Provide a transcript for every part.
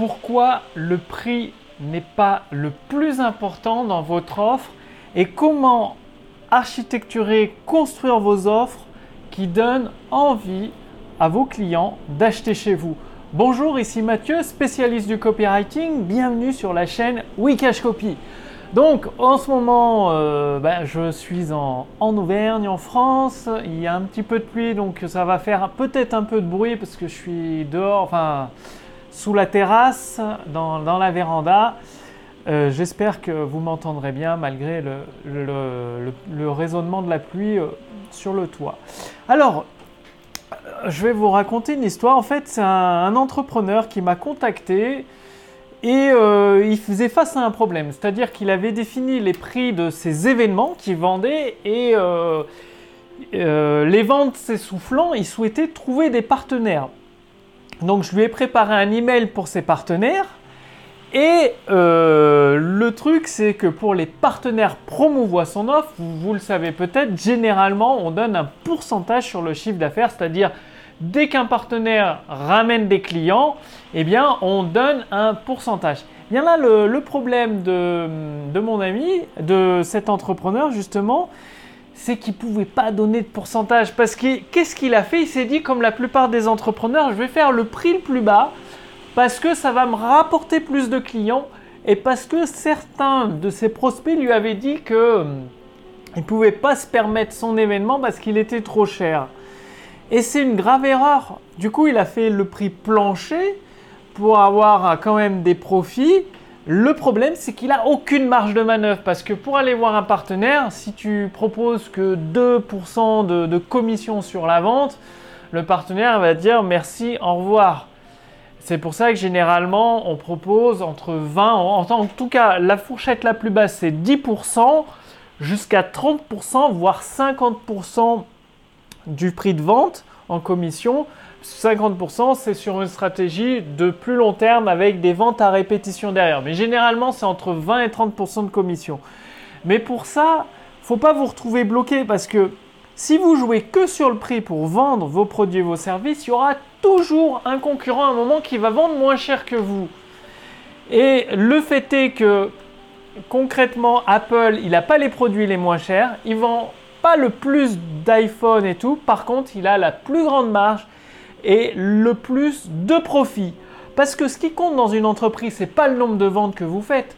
pourquoi le prix n'est pas le plus important dans votre offre et comment architecturer, construire vos offres qui donnent envie à vos clients d'acheter chez vous. Bonjour, ici Mathieu, spécialiste du copywriting. Bienvenue sur la chaîne Wikash Copy. Donc en ce moment, euh, ben, je suis en, Auvergne, en France. Il y a un petit peu de pluie, donc ça va faire peut-être un peu de bruit parce que je suis dehors, enfin sous la terrasse, dans, la véranda. Euh, j'espère que vous m'entendrez bien malgré le, raisonnement de la pluie euh, sur le toit. Alors, je vais vous raconter une histoire. En fait, c'est un, entrepreneur qui m'a contacté et euh, il faisait face à un problème. C'est-à-dire qu'il avait défini les prix de ses événements qu'il vendait et euh, euh, les ventes s'essoufflant, il souhaitait trouver des partenaires. Donc je lui ai préparé un email pour ses partenaires. Et le truc, c'est que pour les partenaires promouvoir son offre, vous le savez peut-être, généralement, on donne un pourcentage sur le chiffre d'affaires, c'est-à-dire dès qu'un partenaire ramène des clients, eh bien, on donne un pourcentage. Bien là, le, problème de, mon ami, de cet entrepreneur justement, c'est qu'il ne pouvait pas donner de pourcentage. Parce que qu'est-ce qu'il a fait? Il s'est dit, comme la plupart des entrepreneurs, je vais faire le prix le plus bas parce que ça va me rapporter plus de clients et parce que certains de ses prospects lui avaient dit que hum, il ne pouvait pas se permettre son événement parce qu'il était trop cher. Et c'est une grave erreur. Du coup, il a fait le prix plancher pour avoir quand même des profits. Le problème, c'est qu'il n'a aucune marge de manœuvre parce que pour aller voir un partenaire, si tu proposes que 2% de, commission sur la vente, le partenaire va dire merci, au revoir. C'est pour ça que généralement, on propose entre 20, en, en tout cas, la fourchette la plus basse, c'est 10% jusqu'à 30%, voire 50% du prix de vente en commission. 50% c'est sur une stratégie de plus long terme avec des ventes à répétition derrière. Mais généralement c'est entre 20 et 30% de commission. Mais pour ça, faut pas vous retrouver bloqué parce que si vous jouez que sur le prix pour vendre vos produits et vos services, il y aura toujours un concurrent à un moment qui va vendre moins cher que vous. Et le fait est que concrètement, Apple, il n'a pas les produits les moins chers. Il vend pas le plus d'iPhone et tout. Par contre, il a la plus grande marge et le plus de profit. Parce que ce qui compte dans une entreprise, c'est pas le nombre de ventes que vous faites.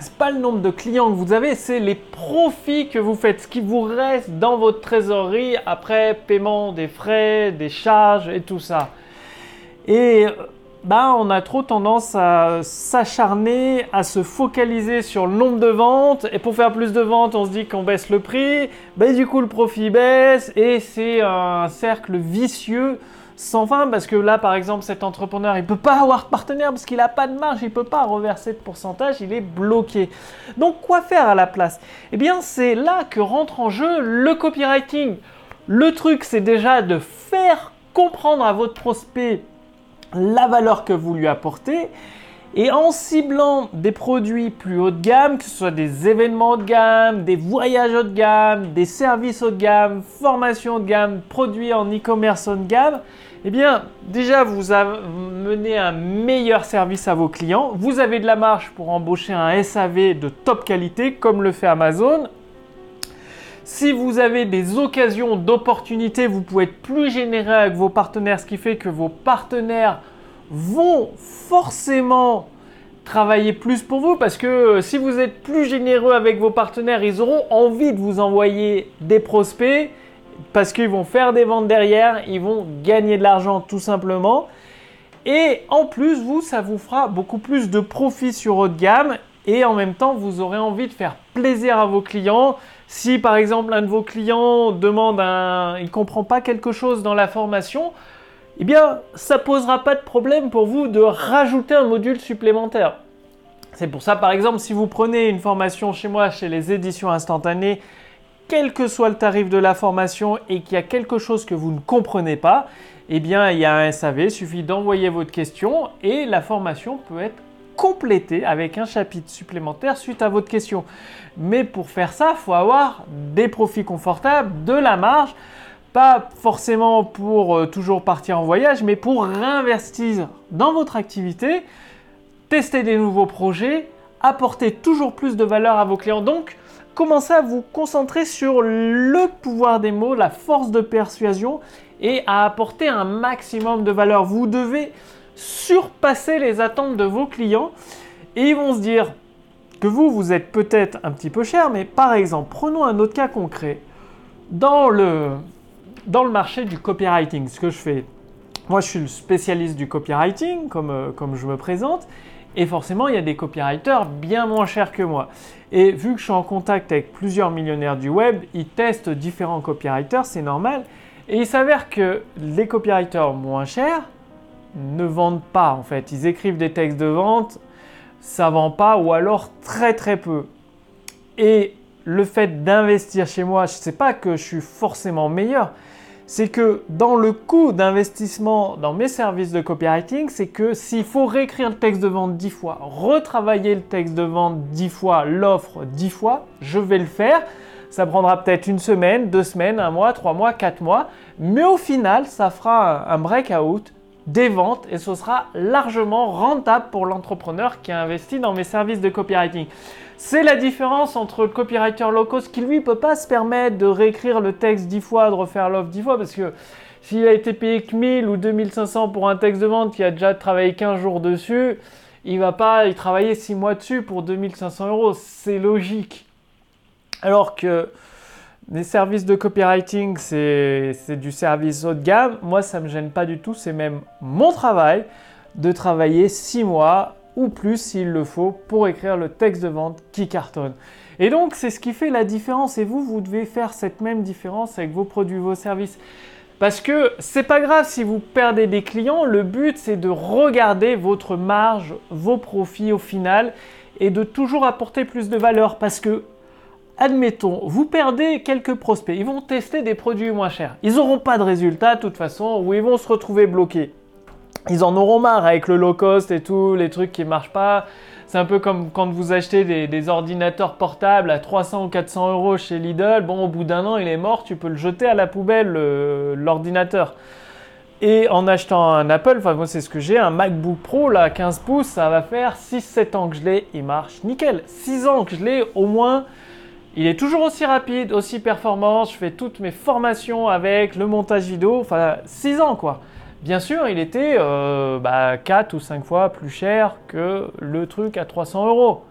C'est pas le nombre de clients que vous avez, c'est les profits que vous faites, ce qui vous reste dans votre trésorerie après paiement des frais, des charges et tout ça. Et bah, on a trop tendance à s'acharner, à se focaliser sur le nombre de ventes. Et pour faire plus de ventes, on se dit qu'on baisse le prix. Bah, du coup, le profit baisse. Et c'est un cercle vicieux sans fin. Parce que là, par exemple, cet entrepreneur, il ne peut pas avoir de partenaire parce qu'il n'a pas de marge. Il ne peut pas reverser de pourcentage. Il est bloqué. Donc, quoi faire à la place? Eh bien, c'est là que rentre en jeu le copywriting. Le truc, c'est déjà de faire comprendre à votre prospect la valeur que vous lui apportez. Et en ciblant des produits plus haut de gamme, que ce soit des événements haut de gamme, des voyages haut de gamme, des services haut de gamme, formations haut de gamme, produits en e-commerce haut de gamme, eh bien déjà vous menez un meilleur service à vos clients. Vous avez de la marge pour embaucher un SAV de top qualité comme le fait Amazon si vous avez des occasions d'opportunités, vous pouvez être plus généreux avec vos partenaires, ce qui fait que vos partenaires vont forcément travailler plus pour vous parce que euh, si vous êtes plus généreux avec vos partenaires, ils auront envie de vous envoyer des prospects parce qu'ils vont faire des ventes derrière, ils vont gagner de l'argent tout simplement. Et en plus, vous, ça vous fera beaucoup plus de profit sur haut de gamme et en même temps, vous aurez envie de faire plaisir à vos clients. Si par exemple un de vos clients demande un, il comprend pas quelque chose dans la formation, eh bien, ça posera pas de problème pour vous de rajouter un module supplémentaire. C'est pour ça, par exemple, si vous prenez une formation chez moi, chez les éditions instantanées, quel que soit le tarif de la formation et qu'il y a quelque chose que vous ne comprenez pas, eh bien, il y a un SAV, il suffit d'envoyer votre question et la formation peut être compléter avec un chapitre supplémentaire suite à votre question. Mais pour faire ça, il faut avoir des profits confortables, de la marge, pas forcément pour euh, toujours partir en voyage, mais pour réinvestir dans votre activité, tester des nouveaux projets, apporter toujours plus de valeur à vos clients. Donc, commencez à vous concentrer sur le pouvoir des mots, la force de persuasion et à apporter un maximum de valeur. Vous devez surpasser les attentes de vos clients et ils vont se dire que vous, vous êtes peut-être un petit peu cher, mais par exemple, prenons un autre cas concret. Dans le, dans le marché du copywriting, ce que je fais, moi je suis le spécialiste du copywriting, comme, euh, comme je me présente, et forcément il y a des copywriters bien moins chers que moi. Et vu que je suis en contact avec plusieurs millionnaires du web, ils testent différents copywriters, c'est normal. Et il s'avère que les copywriters moins chers ne vendent pas en fait. Ils écrivent des textes de vente, ça vend pas ou alors très très peu. Et le fait d'investir chez moi, je ne sais pas que je suis forcément meilleur, c'est que dans le coût d'investissement dans mes services de copywriting, c'est que s'il faut réécrire le texte de vente 10 fois, retravailler le texte de vente 10 fois, l'offre 10 fois, je vais le faire. Ça prendra peut-être une semaine, deux semaines, un mois, trois mois, quatre mois, mais au final, ça fera un breakout des ventes et ce sera largement rentable pour l'entrepreneur qui a investi dans mes services de copywriting. C'est la différence entre le copywriter low cost qui lui peut pas se permettre de réécrire le texte dix fois, de refaire l'offre dix fois parce que s'il a été payé que 1000 ou 2500 pour un texte de vente qui a déjà travaillé 15 jours dessus, il va pas y travailler 6 mois dessus pour 2500 euros. C'est logique. Alors que les services de copywriting, c'est du service haut de gamme. Moi, ça ne me gêne pas du tout. C'est même mon travail de travailler 6 mois ou plus s'il le faut pour écrire le texte de vente qui cartonne. Et donc, c'est ce qui fait la différence. Et vous, vous devez faire cette même différence avec vos produits, vos services. Parce que c'est pas grave si vous perdez des clients, le but c'est de regarder votre marge, vos profits au final et de toujours apporter plus de valeur parce que admettons, vous perdez quelques prospects, ils vont tester des produits moins chers. Ils n'auront pas de résultats de toute façon, ou ils vont se retrouver bloqués. Ils en auront marre avec le low cost et tout, les trucs qui ne marchent pas. C'est un peu comme quand vous achetez des, ordinateurs portables à 300 ou 400 euros chez Lidl. Bon, au bout d'un an, il est mort, tu peux le jeter à la poubelle, l'ordinateur. Et en achetant un Apple, enfin moi c'est ce que j'ai, un MacBook Pro là 15 pouces, ça va faire 6-7 ans que je l'ai, il marche nickel. 6 ans que je l'ai au moins, il est toujours aussi rapide, aussi performant. Je fais toutes mes formations avec le montage vidéo. Enfin, 6 ans quoi. Bien sûr, il était euh, bah, 4 ou 5 fois plus cher que le truc à 300 euros.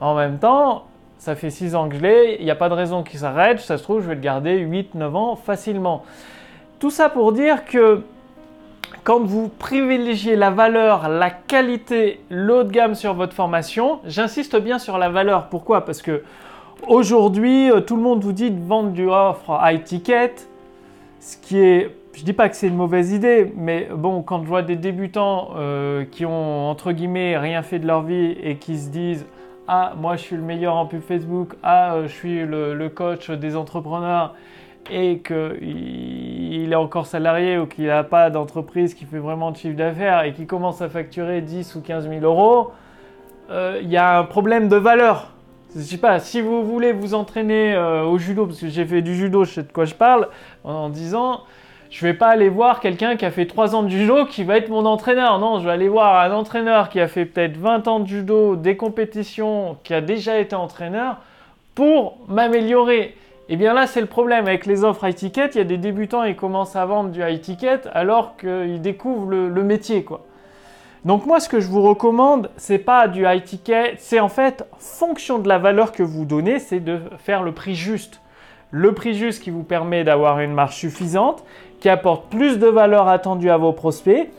En même temps, ça fait 6 ans que je l'ai. Il n'y a pas de raison qu'il s'arrête. Ça se trouve, je vais le garder 8-9 ans facilement. Tout ça pour dire que quand vous privilégiez la valeur, la qualité, l'eau de gamme sur votre formation, j'insiste bien sur la valeur. Pourquoi? Parce que Aujourd'hui, euh, tout le monde vous dit de vendre du offre high ticket, ce qui est, je dis pas que c'est une mauvaise idée, mais bon, quand je vois des débutants euh, qui ont entre guillemets rien fait de leur vie et qui se disent ah moi je suis le meilleur en pub Facebook, ah euh, je suis le, coach des entrepreneurs et qu'il est encore salarié ou qu'il n'a pas d'entreprise qui fait vraiment de chiffre d'affaires et qui commence à facturer 10 ou 15 000 euros, il y a un problème de valeur je sais pas, si vous voulez vous entraîner euh, au judo, parce que j'ai fait du judo, je sais de quoi je parle, en, disant, je vais pas aller voir quelqu'un qui a fait 3 ans de judo qui va être mon entraîneur. Non, je vais aller voir un entraîneur qui a fait peut-être 20 ans de judo, des compétitions, qui a déjà été entraîneur, pour m'améliorer. Et eh bien là, c'est le problème avec les offres high ticket. Il y a des débutants, ils commencent à vendre du high ticket alors qu'ils découvrent le, le métier, quoi. Donc moi, ce que je vous recommande, c'est pas du high ticket, c'est en fait fonction de la valeur que vous donnez, c'est de faire le prix juste. Le prix juste qui vous permet d'avoir une marge suffisante, qui apporte plus de valeur attendue à vos prospects.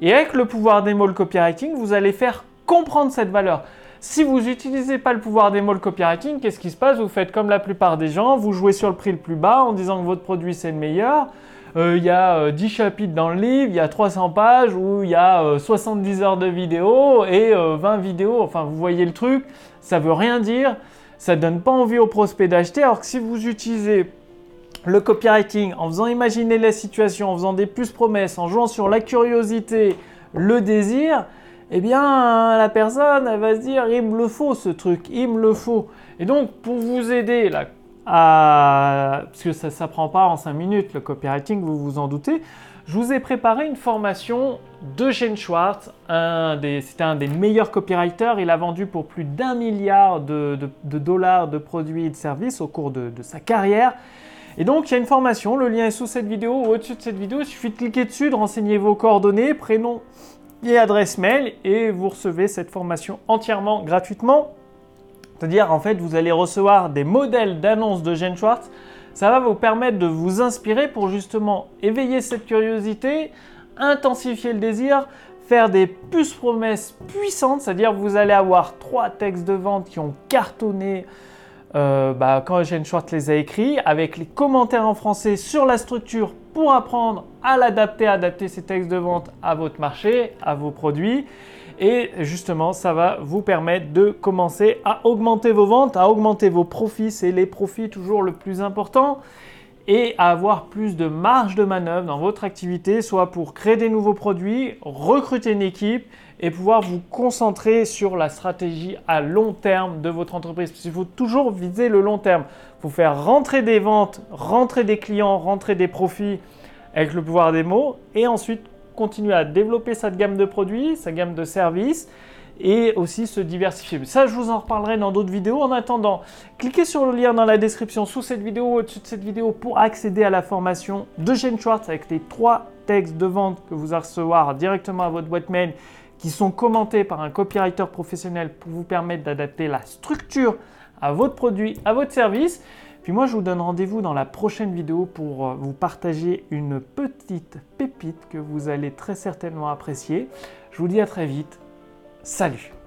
Et avec le pouvoir des mots copywriting, vous allez faire comprendre cette valeur. Si vous n'utilisez pas le pouvoir des mots copywriting, qu'est-ce qui se passe? Vous faites comme la plupart des gens, vous jouez sur le prix le plus bas en disant que votre produit c'est le meilleur. Euh, il y a 10 euh, chapitres dans le livre, il y a 300 pages où il y a 70 euh, heures de vidéo et 20 vidéos. Enfin, vous voyez le truc, ça veut rien dire, ça donne pas envie aux prospects d'acheter. Alors que si vous utilisez le copywriting en faisant imaginer la situation, en faisant des plus promesses, en jouant sur la curiosité, le désir, eh bien la personne elle va se dire il me le faut ce truc, il me le faut. Et donc pour vous aider là, à... parce que ça ne s'apprend pas en 5 minutes, le copywriting, vous vous en doutez, je vous ai préparé une formation d'Eugène Schwartz. C'était un des meilleurs copywriters. Il a vendu pour plus d'un milliard de, dollars de produits et de services au cours de, de, sa carrière. Et donc, il y a une formation. Le lien est sous cette vidéo ou au-dessus de cette vidéo. Il suffit de cliquer dessus, de renseigner vos coordonnées, prénom et adresse mail et vous recevez cette formation entièrement gratuitement. C'est-à-dire, en fait, vous allez recevoir des modèles d'annonces de Gene Schwartz. Ça va vous permettre de vous inspirer pour justement éveiller cette curiosité, intensifier le désir, faire des puces promesses puissantes, c'est-à-dire vous allez avoir trois textes de vente qui ont cartonné euh, bah, quand Eugène Schwartz les a écrits, avec les commentaires en français sur la structure pour apprendre à l'adapter, adapter ces textes de vente à votre marché, à vos produits. Et justement, ça va vous permettre de commencer à augmenter vos ventes, à augmenter vos profits. C'est les profits toujours le plus important. Et avoir plus de marge de manœuvre dans votre activité, soit pour créer des nouveaux produits, recruter une équipe et pouvoir vous concentrer sur la stratégie à long terme de votre entreprise. Il faut toujours viser le long terme. Il faut faire rentrer des ventes, rentrer des clients, rentrer des profits avec le pouvoir des mots et ensuite continuer à développer sa gamme de produits, sa gamme de services et aussi se diversifier. ça, je vous en reparlerai dans d'autres vidéos. En attendant, cliquez sur le lien dans la description sous cette vidéo, au-dessus de cette vidéo, pour accéder à la formation de Gene Schwartz avec les trois textes de vente que vous allez recevoir directement à votre boîte mail qui sont commentés par un copywriter professionnel pour vous permettre d'adapter la structure à votre produit, à votre service. Puis moi, je vous donne rendez-vous dans la prochaine vidéo pour euh, vous partager une petite pépite que vous allez très certainement apprécier. Je vous dis à très vite. Salut